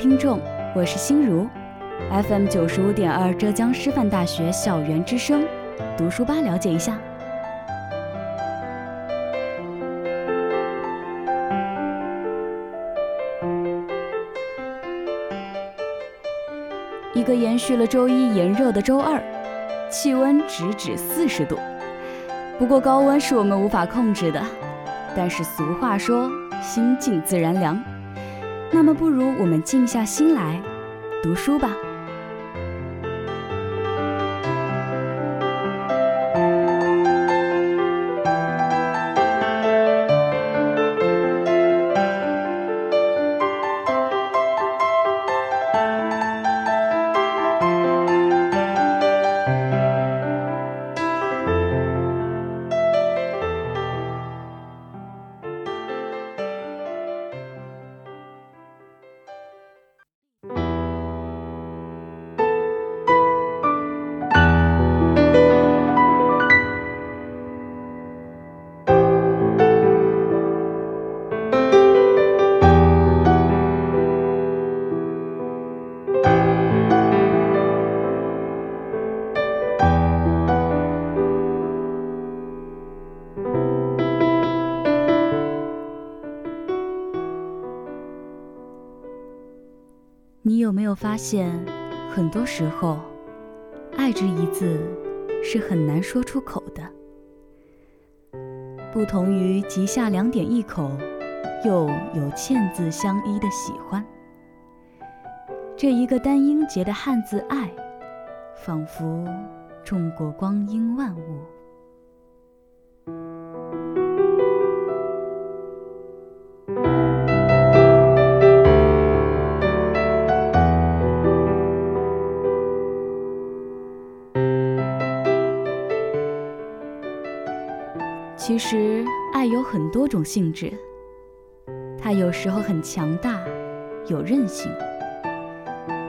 听众，我是心如，FM 九十五点二浙江师范大学校园之声，读书吧了解一下。一个延续了周一炎热的周二，气温直指四十度。不过高温是我们无法控制的，但是俗话说，心静自然凉。那么，不如我们静下心来读书吧。有没有发现，很多时候，“爱”这一字是很难说出口的。不同于“及下两点一口”，又有嵌字相依的喜欢，这一个单音节的汉字“爱”，仿佛种过光阴万物。实，爱有很多种性质，它有时候很强大，有韧性。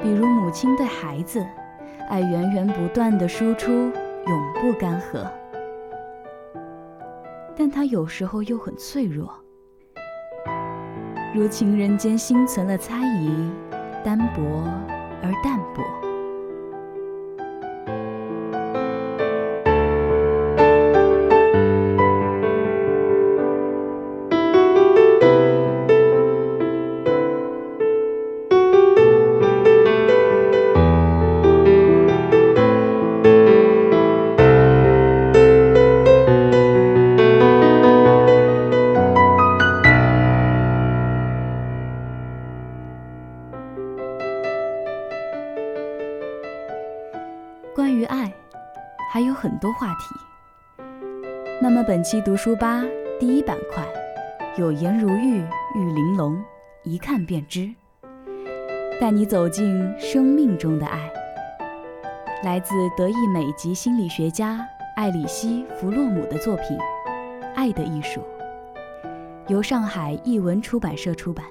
比如母亲对孩子，爱源源不断的输出，永不干涸。但它有时候又很脆弱，如情人间心存了猜疑，单薄而淡薄。本期读书吧第一板块，有颜如玉玉玲珑，一看便知，带你走进生命中的爱。来自德意美籍心理学家艾里希·弗洛姆的作品《爱的艺术》，由上海译文出版社出版。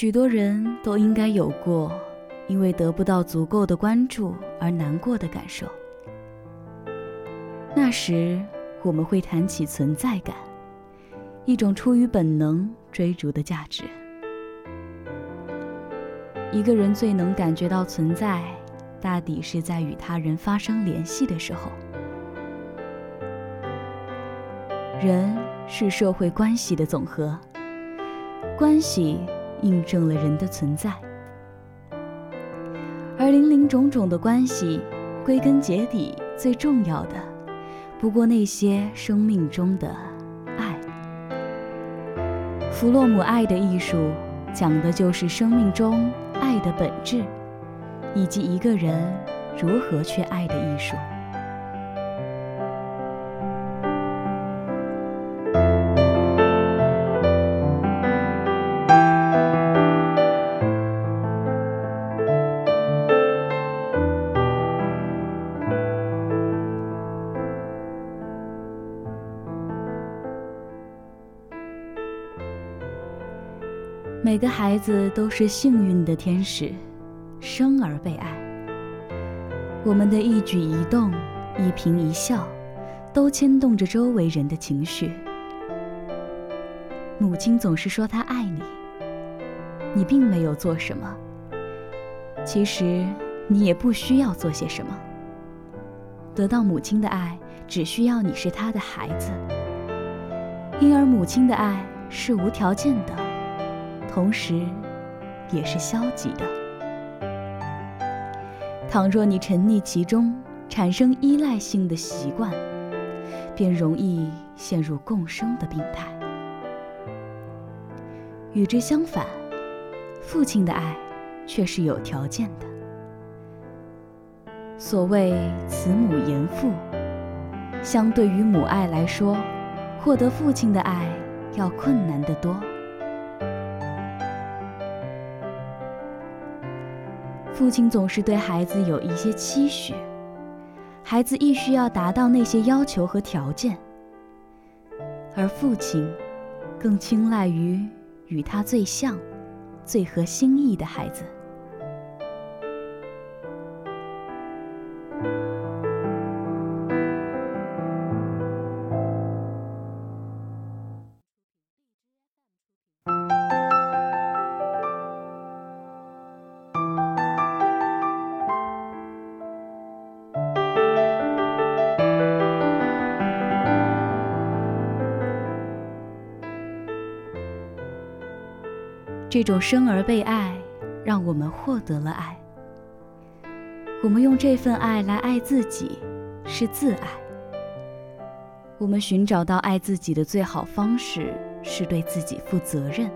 许多人都应该有过因为得不到足够的关注而难过的感受。那时，我们会谈起存在感，一种出于本能追逐的价值。一个人最能感觉到存在，大抵是在与他人发生联系的时候。人是社会关系的总和，关系印证了人的存在，而林林种种的关系，归根结底最重要的，不过那些生命中的爱。弗洛姆《爱的艺术》讲的就是生命中爱的本质，以及一个人如何去爱的艺术。每个孩子都是幸运的天使，生而被爱。我们的一举一动、一颦一笑，都牵动着周围人的情绪。母亲总是说她爱你，你并没有做什么。其实你也不需要做些什么。得到母亲的爱，只需要你是她的孩子。因而母亲的爱是无条件的。同时，也是消极的。倘若你沉溺其中，产生依赖性的习惯，便容易陷入共生的病态。与之相反，父亲的爱却是有条件的。所谓“慈母严父”，相对于母爱来说，获得父亲的爱要困难得多。父亲总是对孩子有一些期许，孩子亦需要达到那些要求和条件，而父亲更青睐于与他最像、最合心意的孩子。这种生而被爱，让我们获得了爱。我们用这份爱来爱自己，是自爱。我们寻找到爱自己的最好方式，是对自己负责任。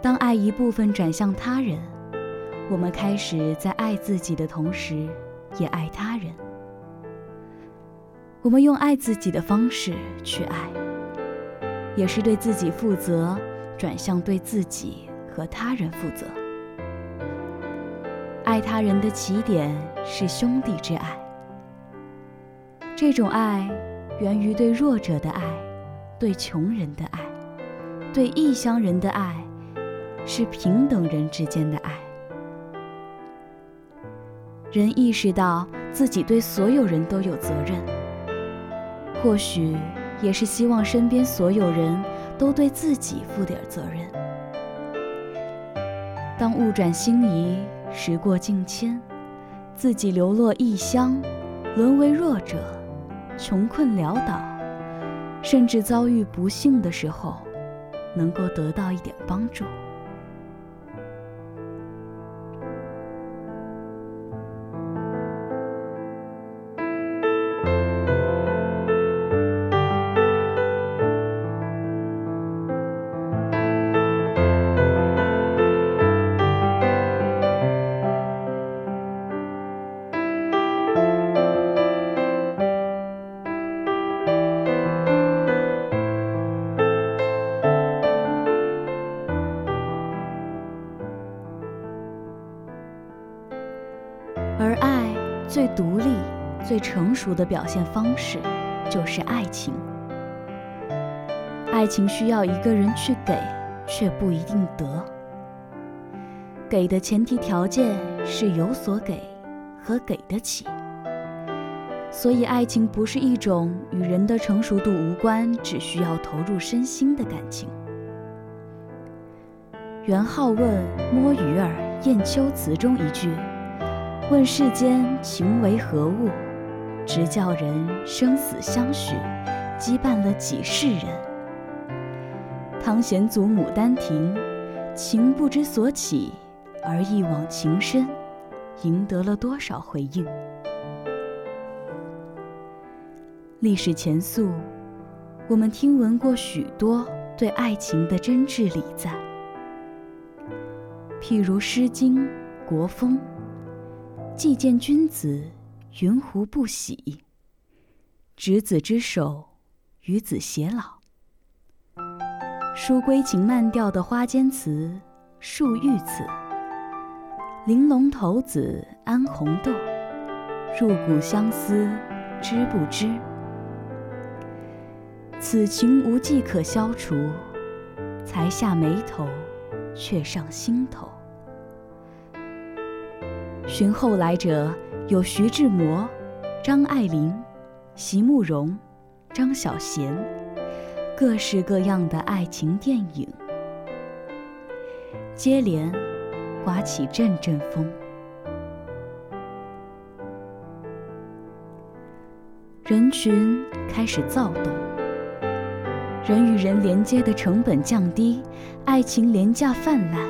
当爱一部分转向他人，我们开始在爱自己的同时，也爱他人。我们用爱自己的方式去爱，也是对自己负责。转向对自己和他人负责。爱他人的起点是兄弟之爱。这种爱源于对弱者的爱，对穷人的爱，对异乡人的爱，是平等人之间的爱。人意识到自己对所有人都有责任，或许也是希望身边所有人。都对自己负点责任。当物转星移，时过境迁，自己流落异乡，沦为弱者，穷困潦倒，甚至遭遇不幸的时候，能够得到一点帮助。最独立、最成熟的表现方式，就是爱情。爱情需要一个人去给，却不一定得。给的前提条件是有所给和给得起。所以，爱情不是一种与人的成熟度无关，只需要投入身心的感情。元好问《摸鱼儿·雁丘词》中一句：“问世间情为何物，直叫人生死相许，羁绊了几世人。”汤显祖《牡丹亭》：“情不知所起，而一往情深，赢得了多少回应？”历史前溯，我们听闻过许多对爱情的真挚礼赞，譬如《诗经·国风》：“既见君子，云胡不喜？执子之手，与子偕老。”书归情慢调的《花间词》《树玉词》：“玲珑骰子安红豆，入骨相思知不知？”此情无计可消除，才下眉头，却上心头。寻后来者有徐志摩、张爱玲、席慕容、张小娴，各式各样的爱情电影。接连刮起阵阵风，人群开始躁动。人与人连接的成本降低，爱情廉价泛滥，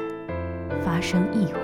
发生异化。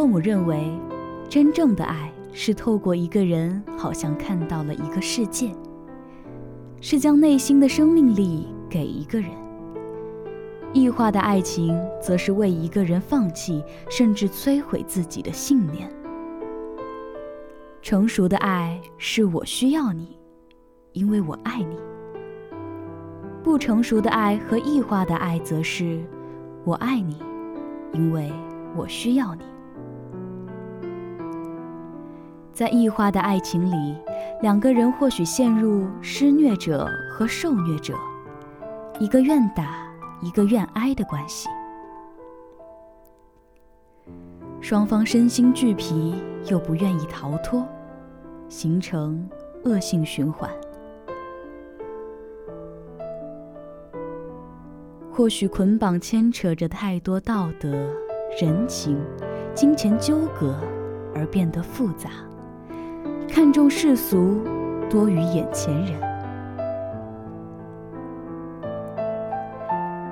弗洛姆认为，真正的爱是透过一个人，好像看到了一个世界，是将内心的生命力给一个人；异化的爱情，则是为一个人放弃甚至摧毁自己的信念。成熟的爱是我需要你，因为我爱你；不成熟的爱和异化的爱，则是我爱你，因为我需要你。在异化的爱情里，两个人或许陷入施虐者和受虐者，一个愿打，一个愿挨的关系。双方身心俱疲，又不愿意逃脱，形成恶性循环。或许捆绑牵扯着太多道德、人情、金钱纠葛，而变得复杂。看重世俗多于眼前人，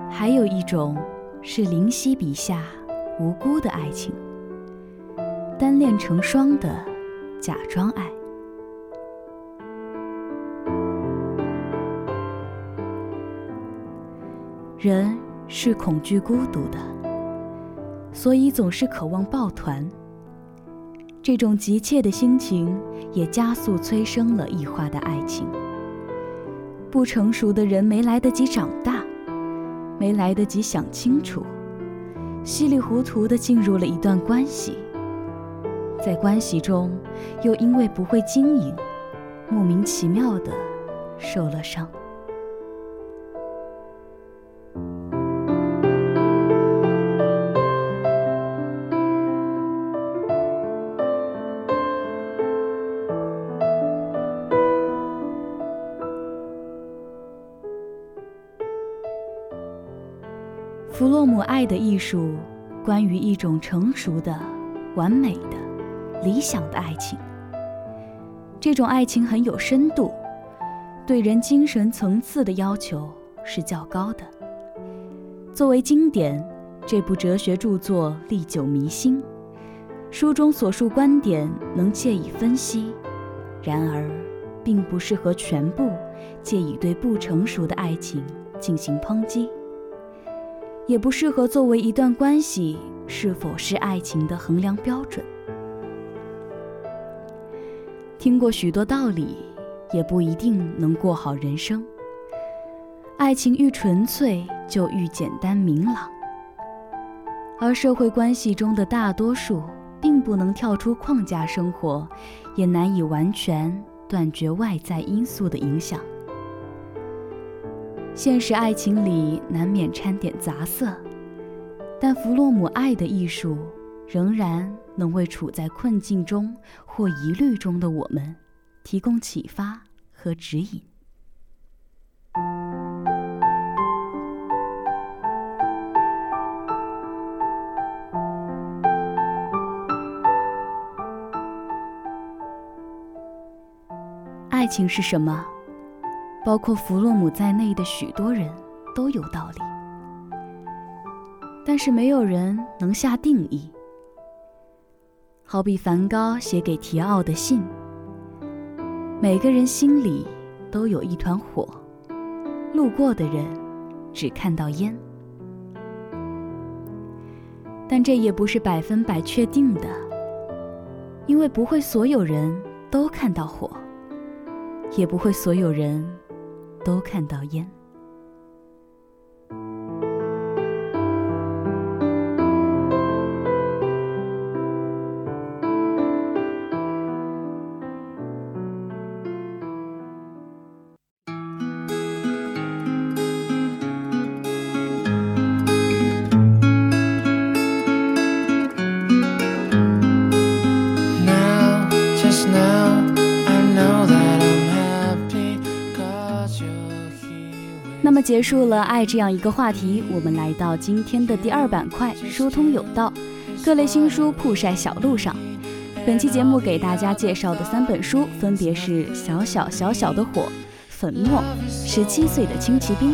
还有一种是灵犀笔下无辜的爱情，单恋成双的假装爱。人是恐惧孤独的，所以总是渴望抱团。这种急切的心情，也加速催生了异化的爱情。不成熟的人没来得及长大，没来得及想清楚，稀里糊涂地进入了一段关系，在关系中，又因为不会经营，莫名其妙地受了伤。爱的艺术》关于一种成熟的、完美的、理想的爱情。这种爱情很有深度，对人精神层次的要求是较高的。作为经典，这部哲学著作历久弥新，书中所述观点能借以分析，然而，并不适合全部借以对不成熟的爱情进行抨击。也不适合作为一段关系是否是爱情的衡量标准。听过许多道理，也不一定能过好人生。爱情愈纯粹，就愈简单明朗。而社会关系中的大多数，并不能跳出框架生活，也难以完全断绝外在因素的影响。现实爱情里难免掺点杂色，但弗洛姆爱的艺术仍然能为处在困境中或疑虑中的我们提供启发和指引。爱情是什么？包括弗洛姆在内的许多人都有道理，但是没有人能下定义。好比梵高写给提奥的信：“每个人心里都有一团火，路过的人只看到烟。”但这也不是百分百确定的，因为不会所有人都看到火，也不会所有人。都看到烟。结束了爱这样一个话题，我们来到今天的第二板块“疏通有道”，各类新书铺晒小路上。本期节目给大家介绍的三本书分别是《小小小小的火》《粉末》《十七岁的轻骑兵》。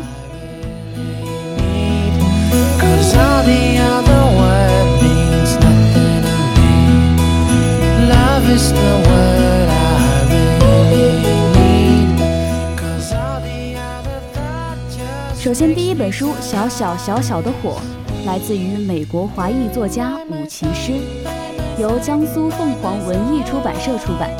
首先，第一本书《小小小小的火》来自于美国华裔作家伍其诗，由江苏凤凰文艺出版社出版。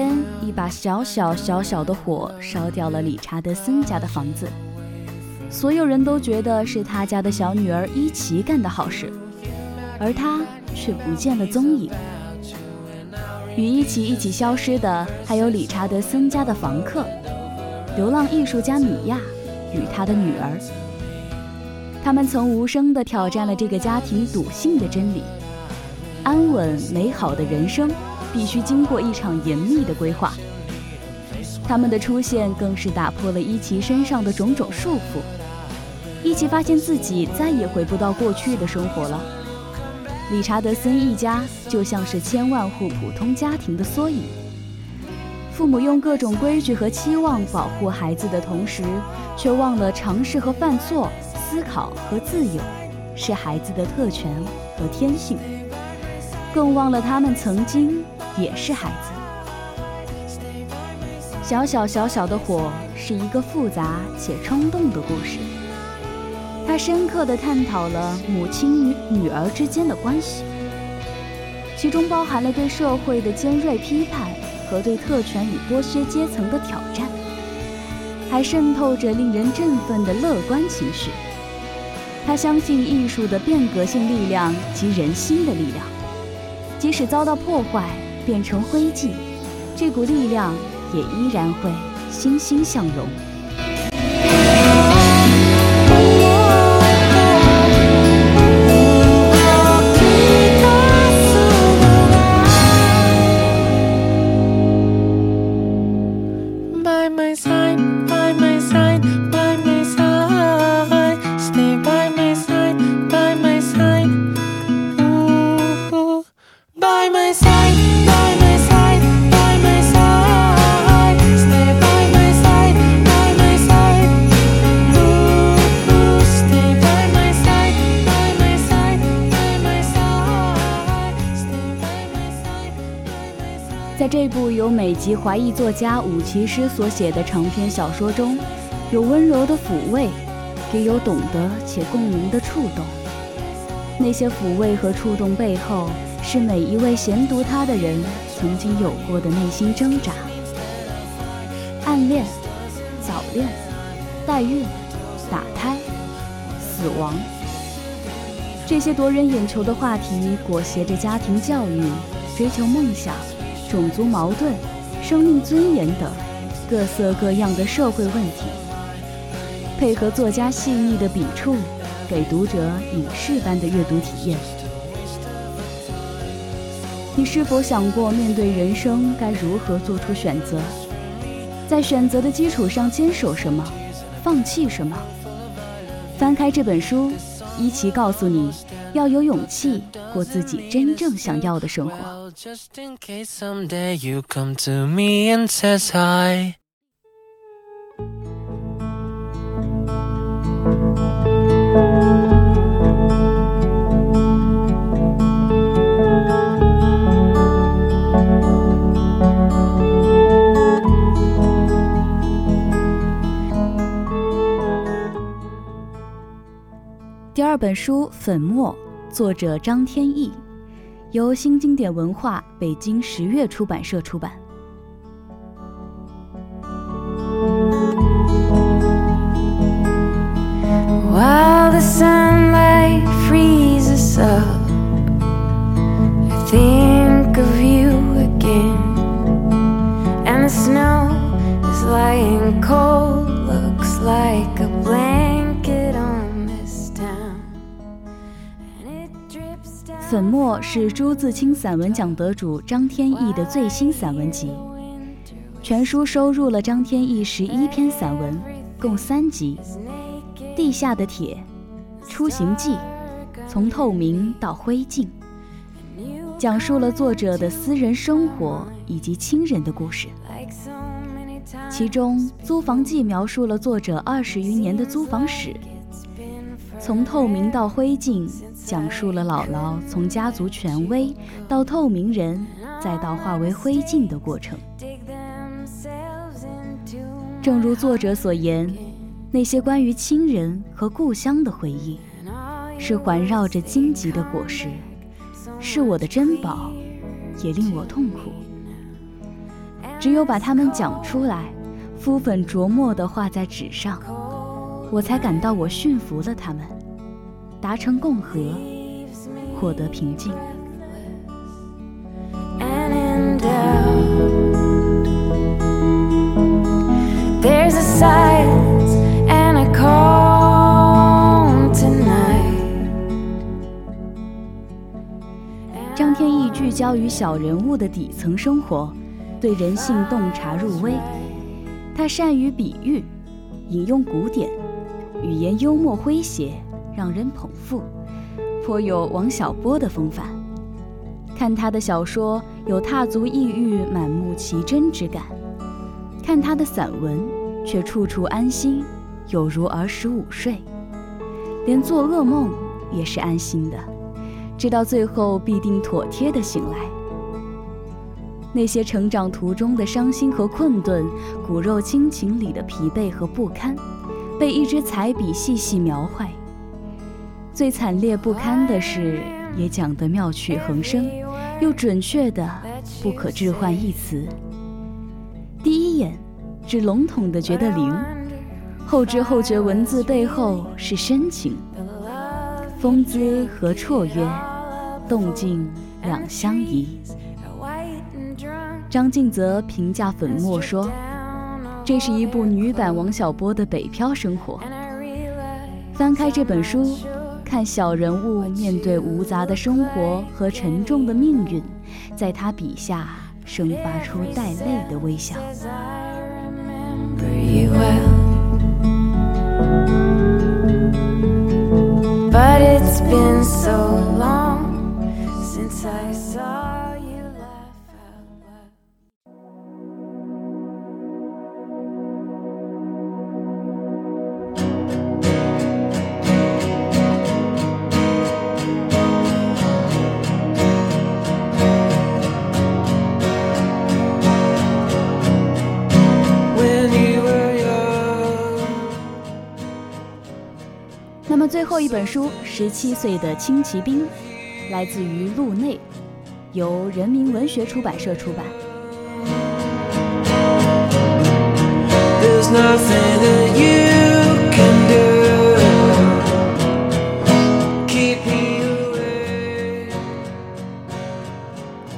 天，一把小小小小的火烧掉了理查德森家的房子，所有人都觉得是他家的小女儿伊奇干的好事，而他却不见了踪影。与伊奇一起消失的还有理查德森家的房客，流浪艺术家米娅与他的女儿。他们曾无声地挑战了这个家庭笃信的真理：安稳美好的人生。必须经过一场严密的规划。他们的出现更是打破了伊奇身上的种种束缚。伊奇发现自己再也回不到过去的生活了。理查德森一家就像是千万户普通家庭的缩影。父母用各种规矩和期望保护孩子的同时，却忘了尝试和犯错、思考和自由是孩子的特权和天性，更忘了他们曾经。也是孩子。小小小小的火是一个复杂且冲动的故事，它深刻地探讨了母亲与女儿之间的关系，其中包含了对社会的尖锐批判和对特权与剥削阶层的挑战，还渗透着令人振奋的乐观情绪。他相信艺术的变革性力量及人心的力量，即使遭到破坏。变成灰烬，这股力量也依然会欣欣向荣。由美籍华裔作家武其诗所写的长篇小说中，有温柔的抚慰，也有懂得且共鸣的触动。那些抚慰和触动背后，是每一位闲读它的人曾经有过的内心挣扎。暗恋、早恋、代孕、打胎、死亡，这些夺人眼球的话题，裹挟着家庭教育、追求梦想。种族矛盾、生命尊严等各色各样的社会问题，配合作家细腻的笔触，给读者影视般的阅读体验。你是否想过，面对人生该如何做出选择？在选择的基础上坚守什么，放弃什么？翻开这本书，一起告诉你。要有勇气过自己真正想要的生活。二本书《粉末》，作者张天翼，由新经典文化北京十月出版社出版。粉末是朱自清散文奖得主张天翼的最新散文集，全书收入了张天翼十一篇散文，共三集，《地下的铁》《出行记》《从透明到灰烬》，讲述了作者的私人生活以及亲人的故事。其中，《租房记》描述了作者二十余年的租房史，《从透明到灰烬》。讲述了姥姥从家族权威到透明人，再到化为灰烬的过程。正如作者所言，那些关于亲人和故乡的回忆，是环绕着荆棘的果实，是我的珍宝，也令我痛苦。只有把它们讲出来，敷粉琢磨地画在纸上，我才感到我驯服了他们。达成共和，获得平静。张天翼聚焦于小人物的底层生活，对人性洞察入微。他善于比喻，引用古典，语言幽默诙谐。让人捧腹，颇有王小波的风范。看他的小说，有踏足异域、满目奇珍之感；看他的散文，却处处安心，有如儿时午睡。连做噩梦也是安心的，知道最后必定妥帖的醒来。那些成长途中的伤心和困顿，骨肉亲情里的疲惫和不堪，被一支彩笔细细描绘。最惨烈不堪的是，也讲得妙趣横生，又准确的不可置换一词。第一眼，只笼统的觉得灵；后知后觉，文字背后是深情。风姿和绰约，动静两相宜。张静泽评价粉末说：“这是一部女版王小波的北漂生活。”翻开这本书，看小人物面对无杂的生活和沉重的命运，在他笔下生发出带泪的微笑。But it's been so 后一本书《十七岁的轻骑兵》，来自于路内，由人民文学出版社出版。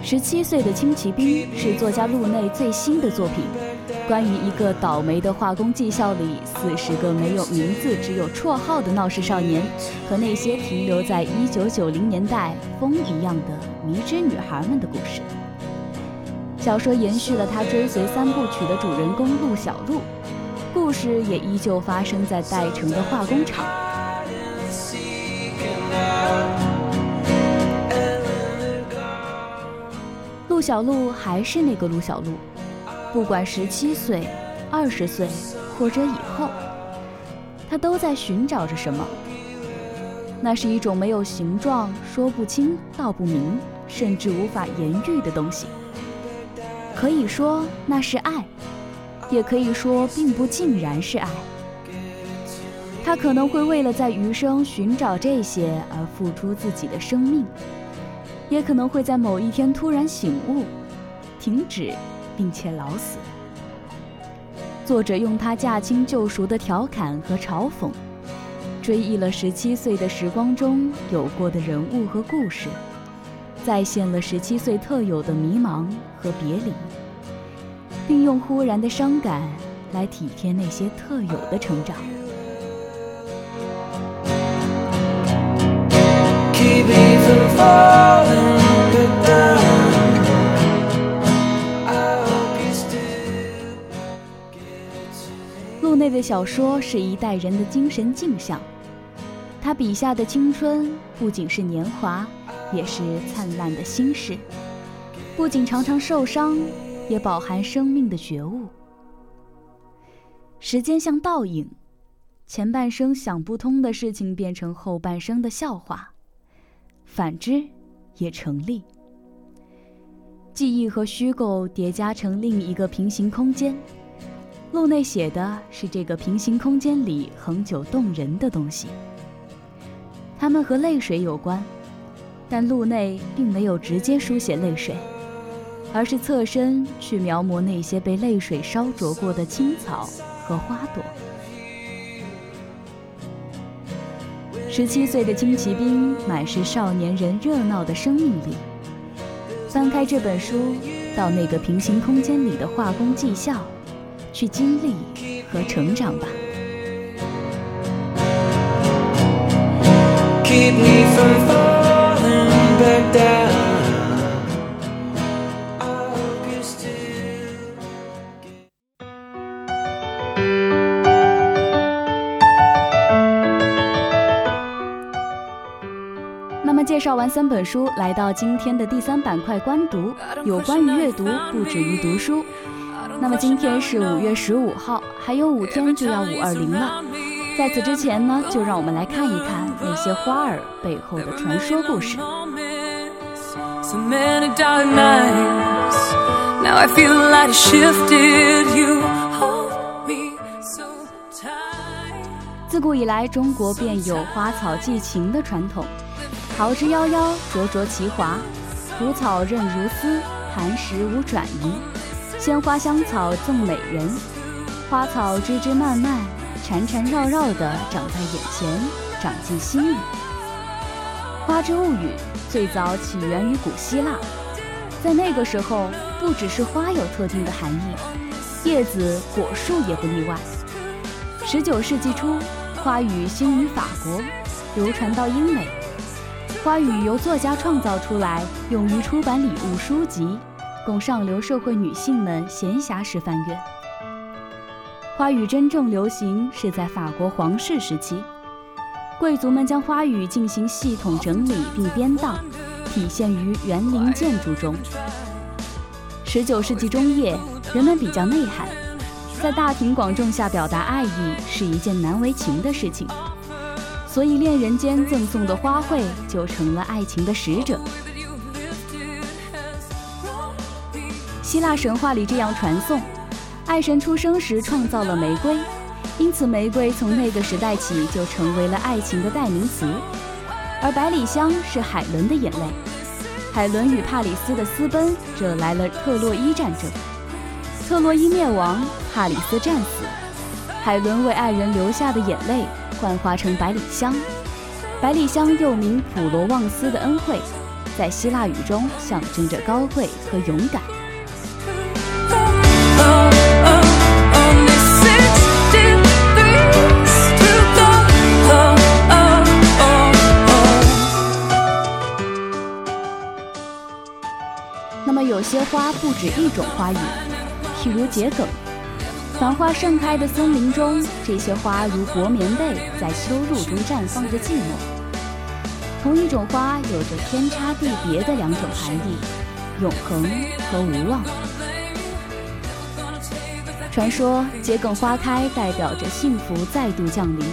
十七岁的轻骑兵是作家路内最新的作品。关于一个倒霉的化工技校里四十个没有名字、只有绰号的闹事少年，和那些停留在一九九零年代风一样的迷之女孩们的故事。小说延续了他追随三部曲的主人公陆小璐，故事也依旧发生在代城的化工厂。陆小璐还是那个陆小璐。不管十七岁、二十岁或者以后，他都在寻找着什么。那是一种没有形状、说不清道不明，甚至无法言喻的东西。可以说那是爱，也可以说并不尽然是爱。他可能会为了在余生寻找这些而付出自己的生命，也可能会在某一天突然醒悟，停止。并且老死。作者用他驾轻就熟的调侃和嘲讽，追忆了十七岁的时光中有过的人物和故事，再现了十七岁特有的迷茫和别离，并用忽然的伤感来体贴那些特有的成长。那位小说是一代人的精神镜像，他笔下的青春不仅是年华，也是灿烂的心事；不仅常常受伤，也饱含生命的觉悟。时间像倒影，前半生想不通的事情变成后半生的笑话，反之也成立。记忆和虚构叠加成另一个平行空间。路内写的是这个平行空间里恒久动人的东西，它们和泪水有关，但路内并没有直接书写泪水，而是侧身去描摹那些被泪水烧灼过的青草和花朵。十七岁的轻骑兵满是少年人热闹的生命力。翻开这本书，到那个平行空间里的化工技校。去经历和成长吧。那么，介绍完三本书，来到今天的第三板块——观读，有关于阅读，不止于读书。那么今天是五月十五号，还有五天就要五二零了。在此之前呢，就让我们来看一看那些花儿背后的传说故事。自古以来，中国便有花草寄情的传统，桃之夭夭，灼灼其华；蒲草韧如丝，寒食无转移。鲜花香草赠美人，花草枝枝蔓蔓，缠缠绕绕地长在眼前，长进心里。花之物语最早起源于古希腊，在那个时候，不只是花有特定的含义，叶子、果树也不例外。十九世纪初，花语兴于法国，流传到英美。花语由作家创造出来，用于出版礼物书籍，供上流社会女性们闲暇时翻阅。花语真正流行是在法国皇室时期，贵族们将花语进行系统整理并编档，体现于园林建筑中。十九世纪中叶，人们比较内涵，在大庭广众下表达爱意是一件难为情的事情，所以恋人间赠送的花卉就成了爱情的使者。希腊神话里这样传颂。爱神出生时创造了玫瑰，因此玫瑰从那个时代起就成为了爱情的代名词。而百里香是海伦的眼泪，海伦与帕里斯的私奔惹来了特洛伊战争，特洛伊灭亡，帕里斯战死，海伦为爱人留下的眼泪幻化成百里香，百里香又名普罗旺斯的恩惠，在希腊语中象征着高贵和勇敢。有些花不止一种花语，譬如桔梗。繁花盛开的森林中，这些花如薄棉被，在秋露中绽放着寂寞。同一种花有着天差地别的两种含义：永恒和无望。传说桔梗花开代表着幸福再度降临。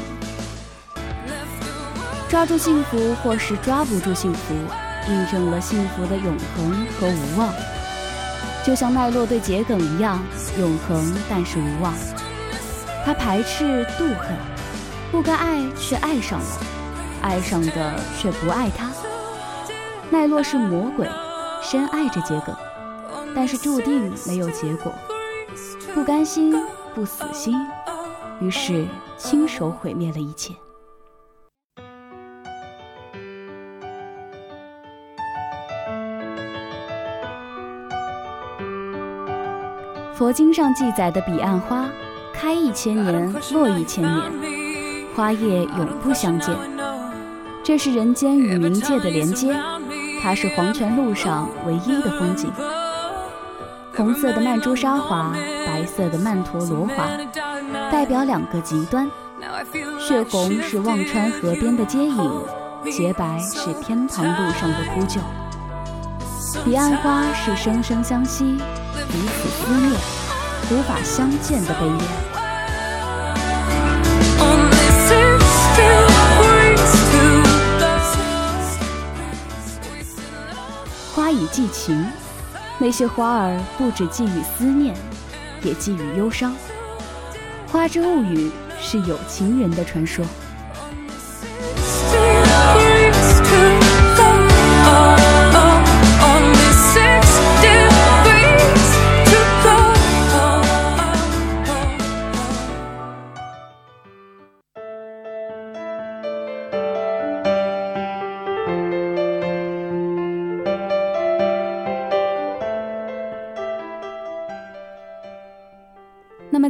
抓住幸福，或是抓不住幸福，印证了幸福的永恒和无望。就像奈落对桔梗一样，永恒但是无望。他排斥妒恨，不该爱却爱上了，爱上的却不爱他。奈落是魔鬼，深爱着桔梗，但是注定没有结果。不甘心，不死心，于是亲手毁灭了一切。佛经上记载的彼岸花，开一千年，落一千年，花叶永不相见。这是人间与冥界的连接，它是黄泉路上唯一的风景。红色的曼珠沙华，白色的曼陀罗华，代表两个极端。血红是忘川河边的接引，洁白是天堂路上的呼救。彼岸花是生生相惜。彼此思念，无法相见的悲恋。花以寄情，那些花儿不止寄予思念，也寄予忧伤。花之物语是有情人的传说。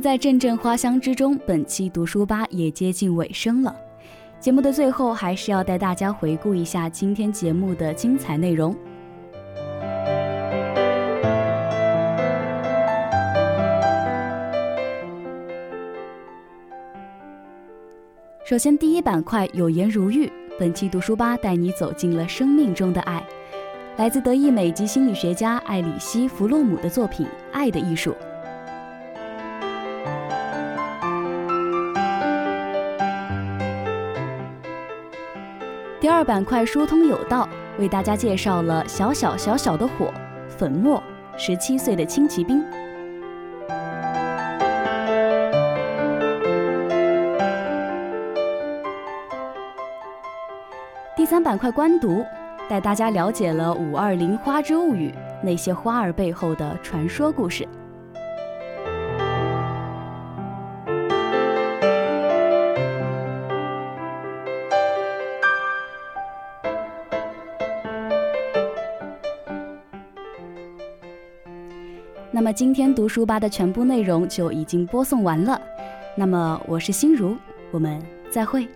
在阵阵花香之中，本期读书吧也接近尾声了。节目的最后，还是要带大家回顾一下今天节目的精彩内容。首先，第一板块有颜如玉，本期读书吧带你走进了生命中的爱，来自德意美籍心理学家艾里希·弗洛姆的作品《爱的艺术》。第二板块疏通有道，为大家介绍了小小小小的火，粉末，十七岁的轻骑兵。第三板块观读，带大家了解了五二零花之物语，那些花儿背后的传说故事。么今天读书吧的全部内容就已经播送完了。那么我是心如，我们再会。